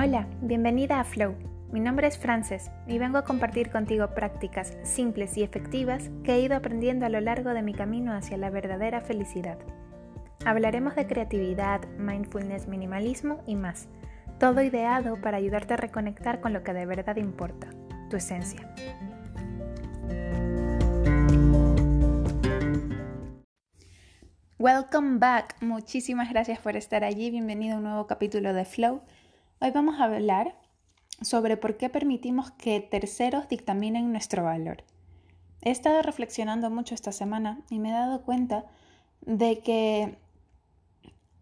Hola, bienvenida a Flow. Mi nombre es Frances y vengo a compartir contigo prácticas simples y efectivas que he ido aprendiendo a lo largo de mi camino hacia la verdadera felicidad. Hablaremos de creatividad, mindfulness, minimalismo y más. Todo ideado para ayudarte a reconectar con lo que de verdad importa, tu esencia. Welcome back. Muchísimas gracias por estar allí. Bienvenido a un nuevo capítulo de Flow. Hoy vamos a hablar sobre por qué permitimos que terceros dictaminen nuestro valor. He estado reflexionando mucho esta semana y me he dado cuenta de que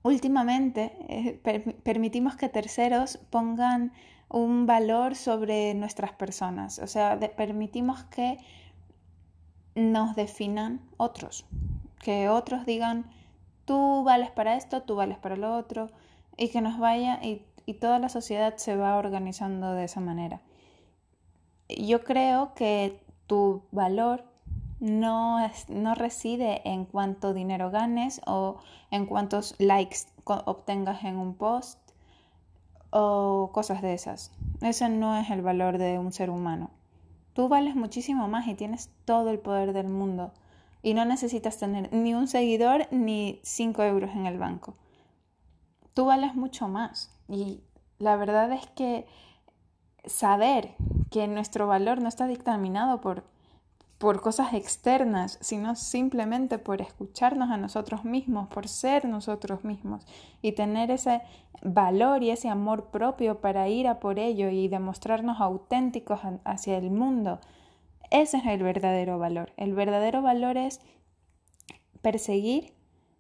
últimamente eh, permitimos que terceros pongan un valor sobre nuestras personas, o sea, permitimos que nos definan otros, que otros digan, tú vales para esto, tú vales para lo otro, y que nos vaya y y toda la sociedad se va organizando de esa manera. Yo creo que tu valor no, no reside en cuánto dinero ganes o en cuántos likes obtengas en un post o cosas de esas. Ese no es el valor de un ser humano. Tú vales muchísimo más y tienes todo el poder del mundo y no necesitas tener ni un seguidor ni cinco euros en el banco tú vales mucho más. Y la verdad es que saber que nuestro valor no está dictaminado por, por cosas externas, sino simplemente por escucharnos a nosotros mismos, por ser nosotros mismos y tener ese valor y ese amor propio para ir a por ello y demostrarnos auténticos hacia el mundo. Ese es el verdadero valor. El verdadero valor es perseguir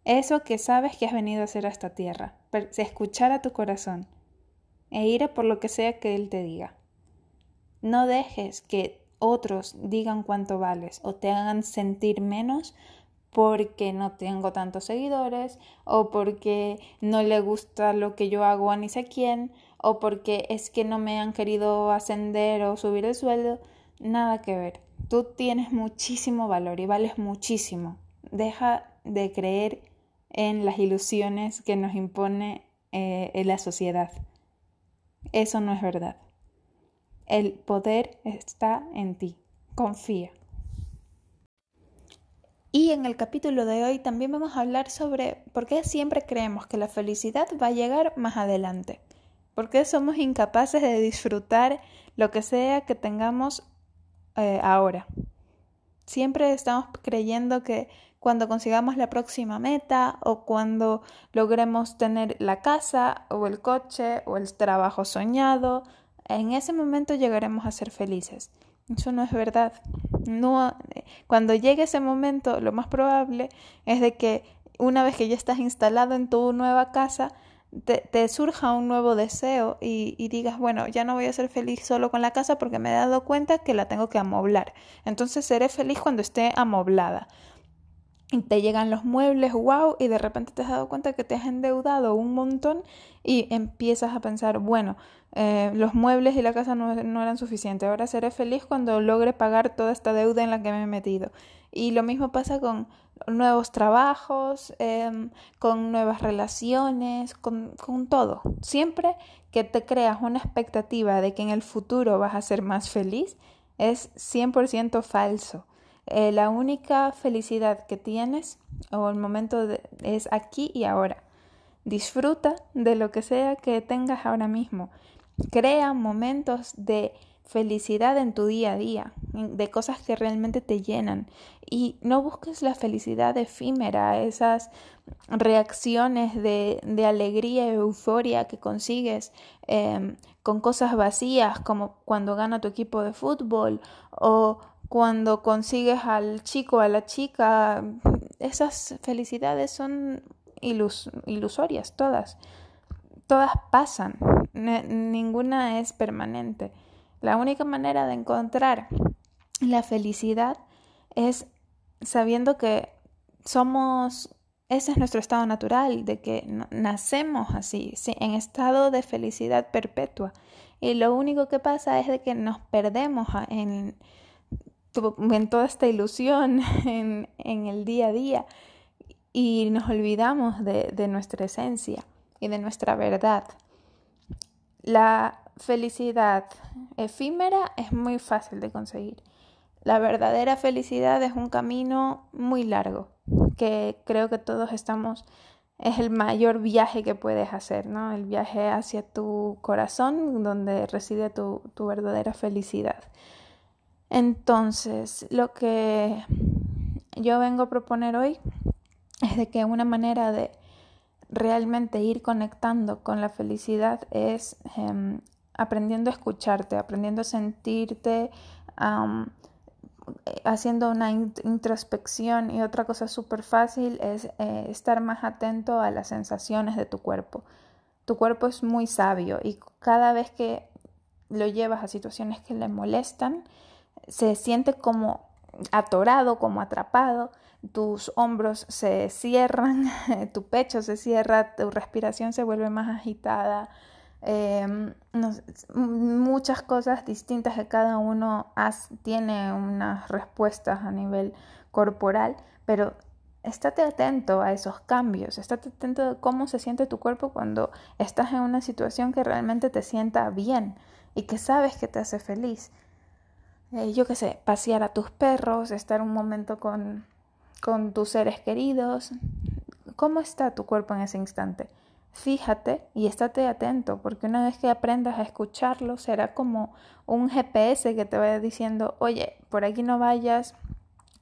eso que sabes que has venido a hacer a esta tierra, escuchar a tu corazón e ir a por lo que sea que Él te diga. No dejes que otros digan cuánto vales o te hagan sentir menos porque no tengo tantos seguidores o porque no le gusta lo que yo hago a ni sé quién o porque es que no me han querido ascender o subir el sueldo. Nada que ver. Tú tienes muchísimo valor y vales muchísimo. Deja de creer en las ilusiones que nos impone eh, la sociedad. Eso no es verdad. El poder está en ti. Confía. Y en el capítulo de hoy también vamos a hablar sobre por qué siempre creemos que la felicidad va a llegar más adelante. ¿Por qué somos incapaces de disfrutar lo que sea que tengamos eh, ahora? Siempre estamos creyendo que cuando consigamos la próxima meta o cuando logremos tener la casa o el coche o el trabajo soñado, en ese momento llegaremos a ser felices. Eso no es verdad. No, cuando llegue ese momento, lo más probable es de que una vez que ya estás instalado en tu nueva casa, te, surja un nuevo deseo y, y, digas, bueno, ya no voy a ser feliz solo con la casa porque me he dado cuenta que la tengo que amoblar. Entonces seré feliz cuando esté amoblada y te llegan los muebles, wow, y de repente te has dado cuenta que te has endeudado un montón y empiezas a pensar, bueno, eh, los muebles y la casa no, eran suficientes, ahora seré feliz cuando logre pagar toda esta deuda en la que me he metido. Y lo mismo pasa con nuevos trabajos, em, con nuevas relaciones, con, con todo. Siempre que te creas una expectativa de que en el futuro vas a ser más feliz, es 100% falso eh, la única felicidad que tienes o el momento es aquí y ahora. Disfruta de lo que sea que tengas ahora mismo. Crea momentos de felicidad en tu día a día, de cosas que realmente te llenan. Y no busques la felicidad efímera, esas reacciones de, de alegría y euforia que consigues em, con cosas vacías, como cuando gana tu equipo de fútbol o cuando consigues al chico a la chica, esas felicidades son ilusorias, todas. Todas pasan, ninguna es permanente. La única manera de encontrar la felicidad es sabiendo que somos, ese es nuestro estado natural, de que nacemos así, en estado de felicidad perpetua. Y lo único que pasa es de que nos perdemos en, en toda esta ilusión en, el día a día y nos olvidamos de, nuestra esencia y de nuestra verdad. La felicidad efímera es muy fácil de conseguir. La verdadera felicidad es un camino muy largo, que creo que todos estamos, es el mayor viaje que puedes hacer, ¿no? El viaje hacia tu corazón, donde reside tu verdadera felicidad. Entonces, lo que yo vengo a proponer hoy es de que una manera de realmente ir conectando con la felicidad es em, aprendiendo a escucharte, aprendiendo a sentirte, haciendo una introspección y otra cosa súper fácil es eh, estar más atento a las sensaciones de tu cuerpo. Tu cuerpo es muy sabio y cada vez que lo llevas a situaciones que le molestan, se siente como atorado, como atrapado, tus hombros se cierran, tu pecho se cierra, tu respiración se vuelve más agitada, Em, muchas cosas distintas que cada uno tiene unas respuestas a nivel corporal, pero estate atento a esos cambios, estate atento a cómo se siente tu cuerpo cuando estás en una situación que realmente te sienta bien y que sabes que te hace feliz. Eh, yo qué sé, pasear a tus perros, estar un momento con, con tus seres queridos. ¿Cómo está tu cuerpo en ese instante? fíjate y estate atento, porque una vez que aprendas a escucharlo, será como un GPS que te vaya diciendo, oye, por aquí no vayas,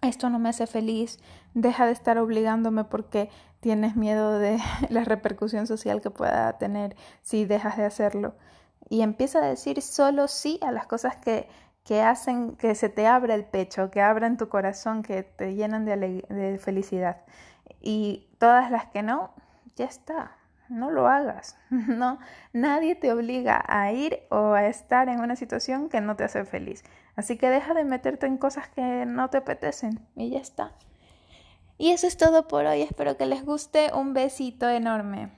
esto no me hace feliz, deja de estar obligándome porque tienes miedo de la repercusión social que pueda tener si dejas de hacerlo. Y empieza a decir solo sí a las cosas que, que hacen que se te abra el pecho, que abran tu corazón, que te llenan de, de felicidad. Y todas las que no, ya está, no lo hagas. No, nadie te obliga a ir o a estar en una situación que no te hace feliz. Así que deja de meterte en cosas que no te apetecen y ya está. Y eso es todo por hoy. Espero que les guste. Un besito enorme.